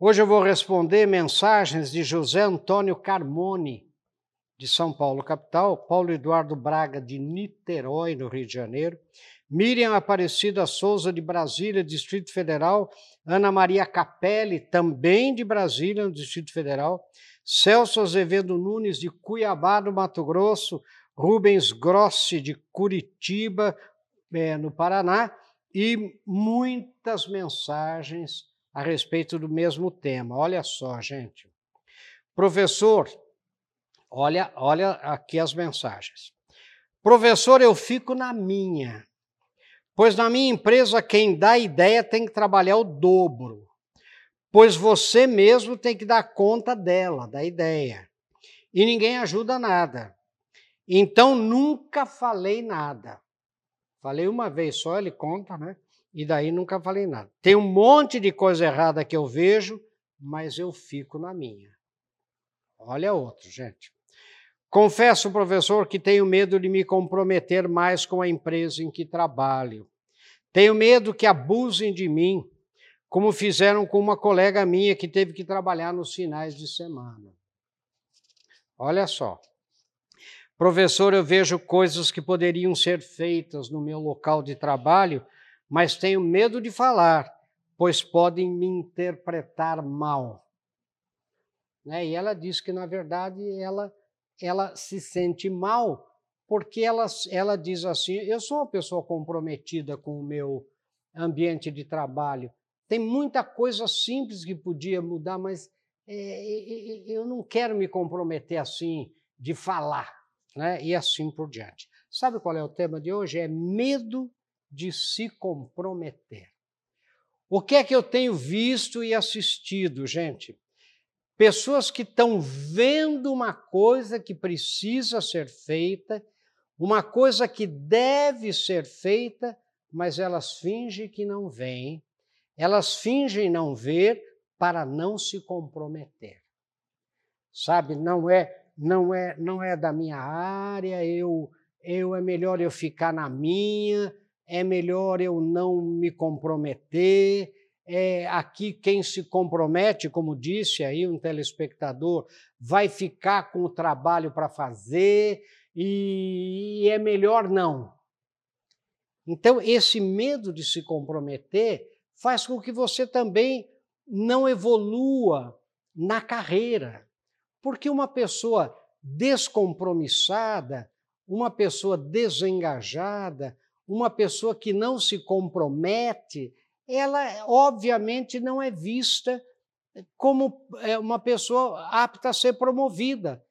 Hoje eu vou responder mensagens de José Antônio Carmone, de São Paulo, capital, Paulo Eduardo Braga, de Niterói, no Rio de Janeiro, Miriam Aparecida Souza, de Brasília, Distrito Federal, Ana Maria Capelli, também de Brasília, no Distrito Federal, Celso Azevedo Nunes, de Cuiabá, no Mato Grosso, Rubens Grossi, de Curitiba, é, no Paraná, e muitas mensagens a respeito do mesmo tema. Olha só, gente. Professor, olha, olha aqui as mensagens. Professor, eu fico na minha, pois na minha empresa quem dá ideia tem que trabalhar o dobro, pois você mesmo tem que dar conta dela, da ideia, e ninguém ajuda nada. Então nunca falei nada. Falei uma vez só, ele conta, né? E daí nunca falei nada. Tem um monte de coisa errada que eu vejo, mas eu fico na minha. Olha outro, gente. Confesso, professor, que tenho medo de me comprometer mais com a empresa em que trabalho. Tenho medo que abusem de mim, como fizeram com uma colega minha que teve que trabalhar nos finais de semana. Olha só. Professor, eu vejo coisas que poderiam ser feitas no meu local de trabalho, mas tenho medo de falar, pois podem me interpretar mal. Né? E ela diz que, na verdade, ela, ela se sente mal porque ela, ela diz assim: eu sou uma pessoa comprometida com o meu ambiente de trabalho. Tem muita coisa simples que podia mudar, mas é, eu não quero me comprometer assim de falar né? e assim por diante. Sabe qual é o tema de hoje? É medo de se comprometer. O que é que eu tenho visto e assistido, gente? Pessoas que estão vendo uma coisa que precisa ser feita, uma coisa que deve ser feita, mas elas fingem que não veem, elas fingem não ver para não se comprometer. Sabe, não é não é não é da minha área, eu eu é melhor eu ficar na minha, é melhor eu não me comprometer. É, aqui quem se compromete, como disse aí um telespectador, vai ficar com o trabalho para fazer e, e é melhor não. Então, esse medo de se comprometer faz com que você também não evolua na carreira. Porque uma pessoa descompromissada, uma pessoa desengajada, uma pessoa que não se compromete, ela obviamente não é vista como é, uma pessoa apta a ser promovida.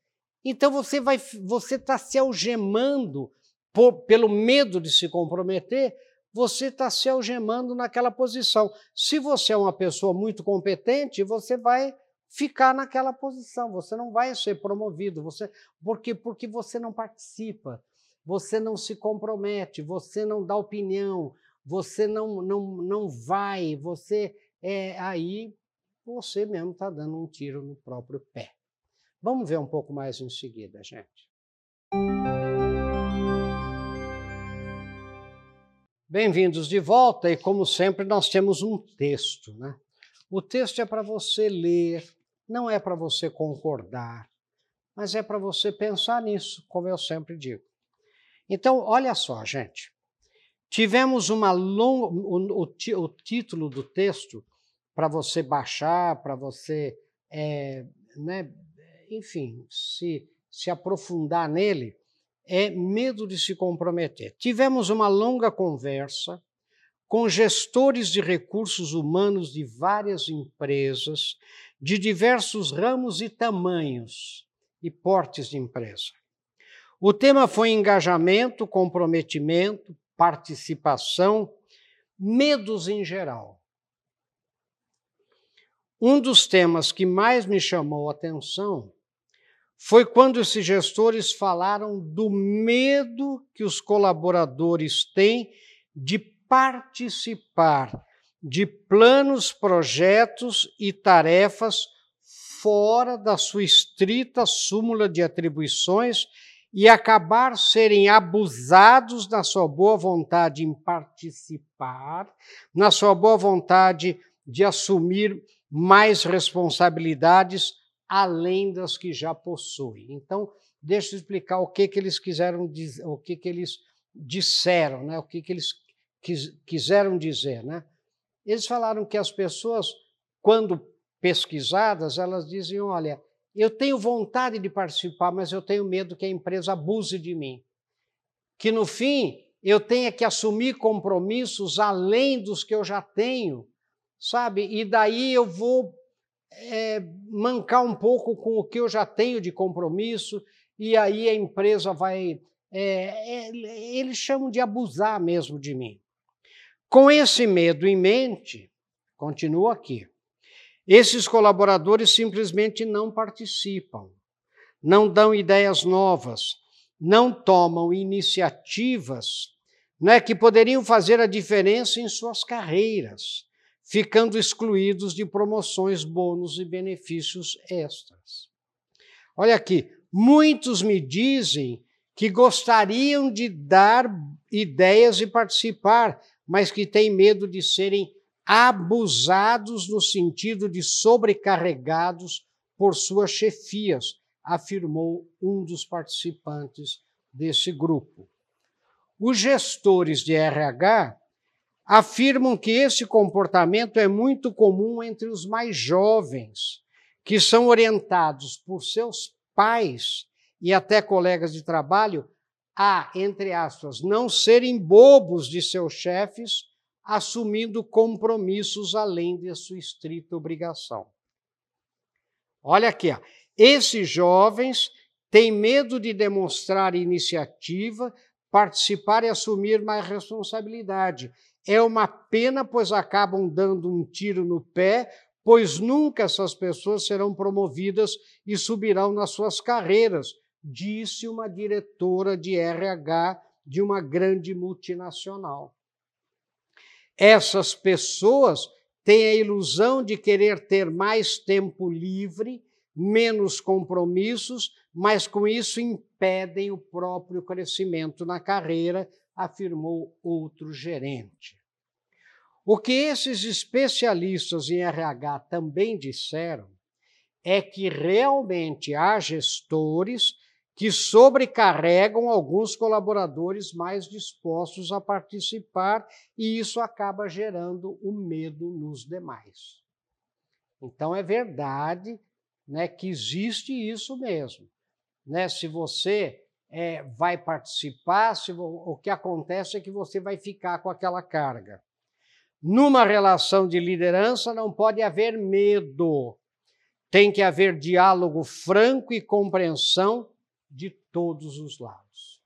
Então você vai, você está se algemando por, pelo medo de se comprometer, você está se algemando naquela posição. Se você é uma pessoa muito competente, você vai ficar naquela posição, você não vai ser promovido, você porque porque você não participa, você não se compromete, você não dá opinião, você não não, não vai, você é aí você mesmo está dando um tiro no próprio pé. Vamos ver um pouco mais em seguida, gente. Bem-vindos de volta e como sempre nós temos um texto, né? O texto é para você ler, não é para você concordar, mas é para você pensar nisso, como eu sempre digo. Então, olha só, gente. Tivemos uma longa. O, o, o título do texto, para você baixar, para você, é, né, enfim, se, se aprofundar nele, é medo de se comprometer. Tivemos uma longa conversa com gestores de recursos humanos de várias empresas, de diversos ramos e tamanhos e portes de empresa. O tema foi engajamento, comprometimento, participação, medos em geral. Um dos temas que mais me chamou a atenção foi quando esses gestores falaram do medo que os colaboradores têm de participar de planos, projetos e tarefas fora da sua estrita súmula de atribuições e acabar serem abusados na sua boa vontade em participar, na sua boa vontade de assumir mais responsabilidades além das que já possuem. Então, deixa eu explicar o que, que eles quiseram dizer, o que, que eles disseram, né? o que, que eles quis, quiseram dizer. Né? Eles falaram que as pessoas, quando pesquisadas, elas diziam: olha, eu tenho vontade de participar, mas eu tenho medo que a empresa abuse de mim. Que no fim eu tenha que assumir compromissos além dos que eu já tenho, sabe? E daí eu vou é, mancar um pouco com o que eu já tenho de compromisso, e aí a empresa vai. É, é, eles chamam de abusar mesmo de mim. Com esse medo em mente, continuo aqui. Esses colaboradores simplesmente não participam, não dão ideias novas, não tomam iniciativas né, que poderiam fazer a diferença em suas carreiras, ficando excluídos de promoções, bônus e benefícios extras. Olha aqui, muitos me dizem que gostariam de dar ideias e participar, mas que têm medo de serem abusados no sentido de sobrecarregados por suas chefias, afirmou um dos participantes desse grupo. Os gestores de RH afirmam que esse comportamento é muito comum entre os mais jovens, que são orientados por seus pais e até colegas de trabalho a, entre aspas, não serem bobos de seus chefes assumindo compromissos além de sua estrita obrigação. Olha aqui, ó. esses jovens têm medo de demonstrar iniciativa, participar e assumir mais responsabilidade. É uma pena, pois acabam dando um tiro no pé, pois nunca essas pessoas serão promovidas e subirão nas suas carreiras, disse uma diretora de RH de uma grande multinacional. Essas pessoas têm a ilusão de querer ter mais tempo livre, menos compromissos, mas com isso impedem o próprio crescimento na carreira, afirmou outro gerente. O que esses especialistas em RH também disseram é que realmente há gestores que sobrecarregam alguns colaboradores mais dispostos a participar e isso acaba gerando o medo nos demais. Então é verdade né, que existe isso mesmo. Né? Se você é, vai participar, se, o que acontece é que você vai ficar com aquela carga. Numa relação de liderança não pode haver medo. Tem que haver diálogo franco e compreensão de todos os lados.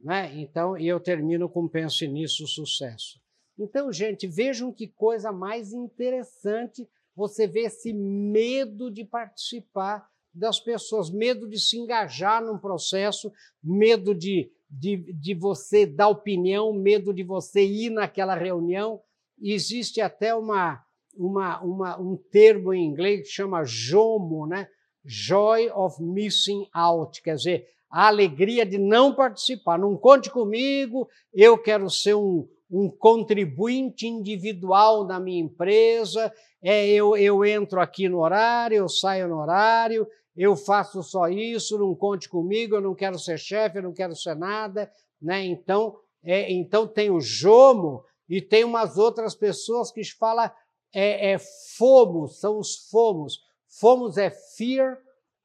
Né? Então, e eu termino com pense nisso, sucesso. Então, gente, vejam que coisa mais interessante você vê esse medo de participar das pessoas, medo de se engajar num processo, medo de, de, de você dar opinião, medo de você ir naquela reunião. existe até uma, uma, uma, um termo em inglês que chama JOMO, né? Joy of Missing Out, quer dizer, a alegria de não participar. Não conte comigo, eu quero ser um, um contribuinte individual na minha empresa, é, eu, eu entro aqui no horário, eu saio no horário, eu faço só isso, não conte comigo, eu não quero ser chefe, eu não quero ser nada. Né? Então, é, então tem o Jomo e tem umas outras pessoas que falam é, é FOMO, são os FOMOS, Fomos é fear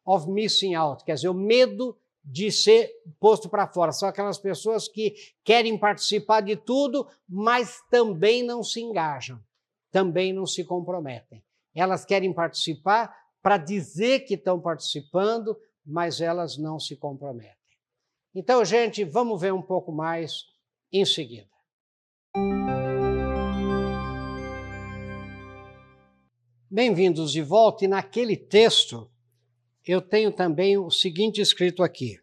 of missing out, quer dizer, o medo de ser posto para fora. São aquelas pessoas que querem participar de tudo, mas também não se engajam, também não se comprometem. Elas querem participar para dizer que estão participando, mas elas não se comprometem. Então, gente, vamos ver um pouco mais em seguida. Bem-vindos de volta, e naquele texto eu tenho também o seguinte escrito aqui.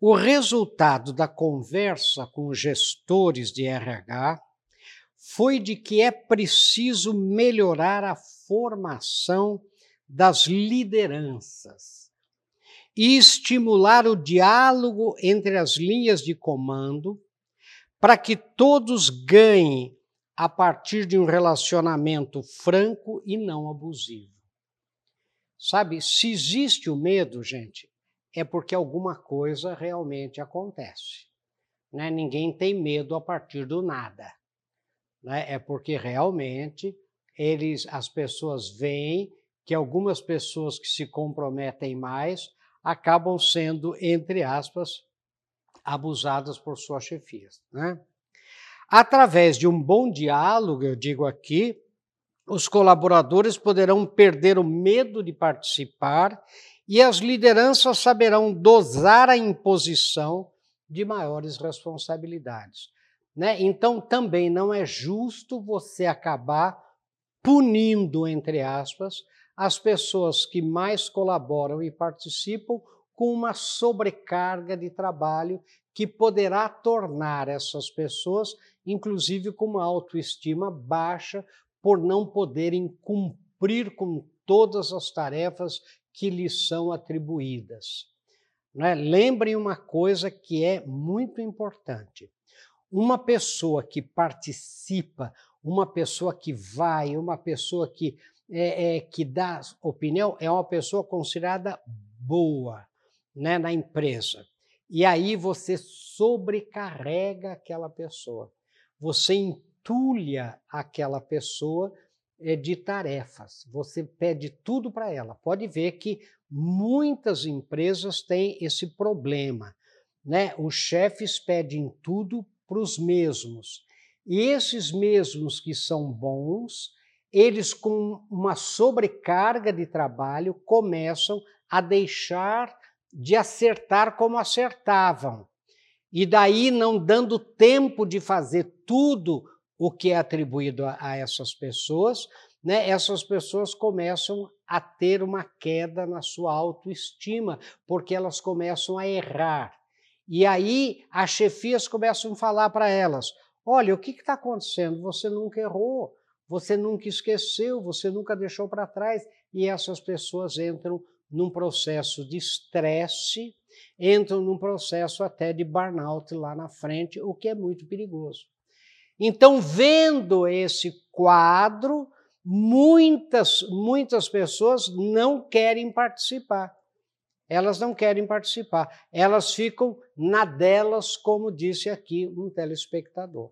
O resultado da conversa com gestores de RH foi de que é preciso melhorar a formação das lideranças e estimular o diálogo entre as linhas de comando para que todos ganhem a partir de um relacionamento franco e não abusivo. Sabe, se existe o medo, gente, é porque alguma coisa realmente acontece. Né? Ninguém tem medo a partir do nada. Né? É porque realmente eles, as pessoas veem que algumas pessoas que se comprometem mais acabam sendo, entre aspas, abusadas por suas chefias. Né? Através de um bom diálogo, eu digo aqui, os colaboradores poderão perder o medo de participar e as lideranças saberão dosar a imposição de maiores responsabilidades. Né? Então, também não é justo você acabar punindo, entre aspas, as pessoas que mais colaboram e participam com uma sobrecarga de trabalho que poderá tornar essas pessoas, inclusive, com uma autoestima baixa, por não poderem cumprir com todas as tarefas que lhes são atribuídas. Né? Lembrem uma coisa que é muito importante. Uma pessoa que participa, uma pessoa que vai, uma pessoa que, é, é, que dá opinião, é uma pessoa considerada boa né, na empresa. E aí você sobrecarrega aquela pessoa. Você entulha aquela pessoa é, de tarefas. Você pede tudo para ela. Pode ver que muitas empresas têm esse problema. Né? Os chefes pedem tudo para os mesmos. E esses mesmos que são bons, eles com uma sobrecarga de trabalho começam a deixar de acertar como acertavam. E daí não dando tempo de fazer tudo o que é atribuído a, essas pessoas, né, essas pessoas começam a ter uma queda na sua autoestima, porque elas começam a errar. E aí as chefias começam a falar para elas: olha, o que está acontecendo? Você nunca errou, você nunca esqueceu, você nunca deixou para trás. E essas pessoas entram num processo de estresse, entram num processo até de burnout lá na frente, o que é muito perigoso. Então, vendo esse quadro, muitas, muitas pessoas não querem participar. Elas não querem participar. Elas ficam na delas, como disse aqui um telespectador.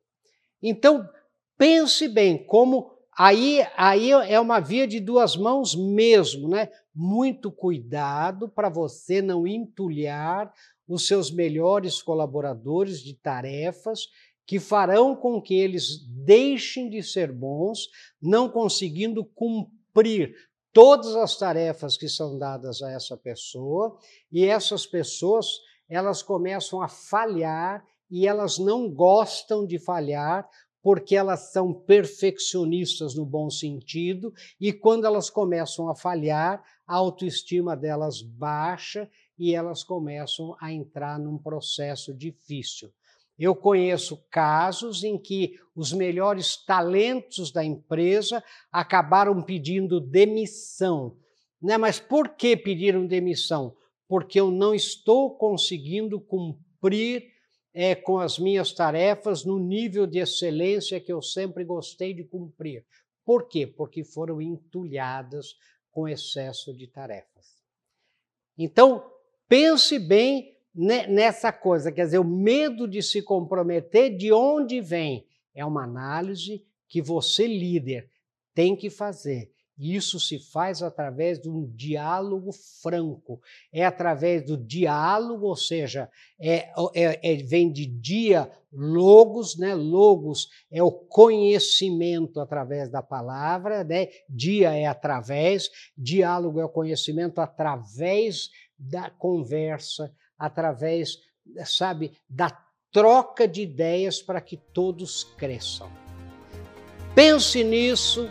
Então, pense bem, como aí, aí é uma via de duas mãos mesmo, né? Muito cuidado para você não entulhar os seus melhores colaboradores de tarefas que farão com que eles deixem de ser bons, não conseguindo cumprir todas as tarefas que são dadas a essa pessoa, e essas pessoas, elas começam a falhar e elas não gostam de falhar porque elas são perfeccionistas no bom sentido, e quando elas começam a falhar, a autoestima delas baixa e elas começam a entrar num processo difícil. Eu conheço casos em que os melhores talentos da empresa acabaram pedindo demissão. Né? Mas por que pediram demissão? Porque eu não estou conseguindo cumprir é, com as minhas tarefas no nível de excelência que eu sempre gostei de cumprir. Por quê? Porque foram entulhadas com excesso de tarefas. Então, pense bem nessa coisa, quer dizer, o medo de se comprometer, de onde vem? É uma análise que você, líder, tem que fazer. Isso se faz através de um diálogo franco, é através do diálogo, ou seja, é, é, é, vem de dia, logos, né? Logos é o conhecimento através da palavra, né? Dia é através, diálogo é o conhecimento através da conversa, através, sabe, da troca de ideias para que todos cresçam. Pense nisso,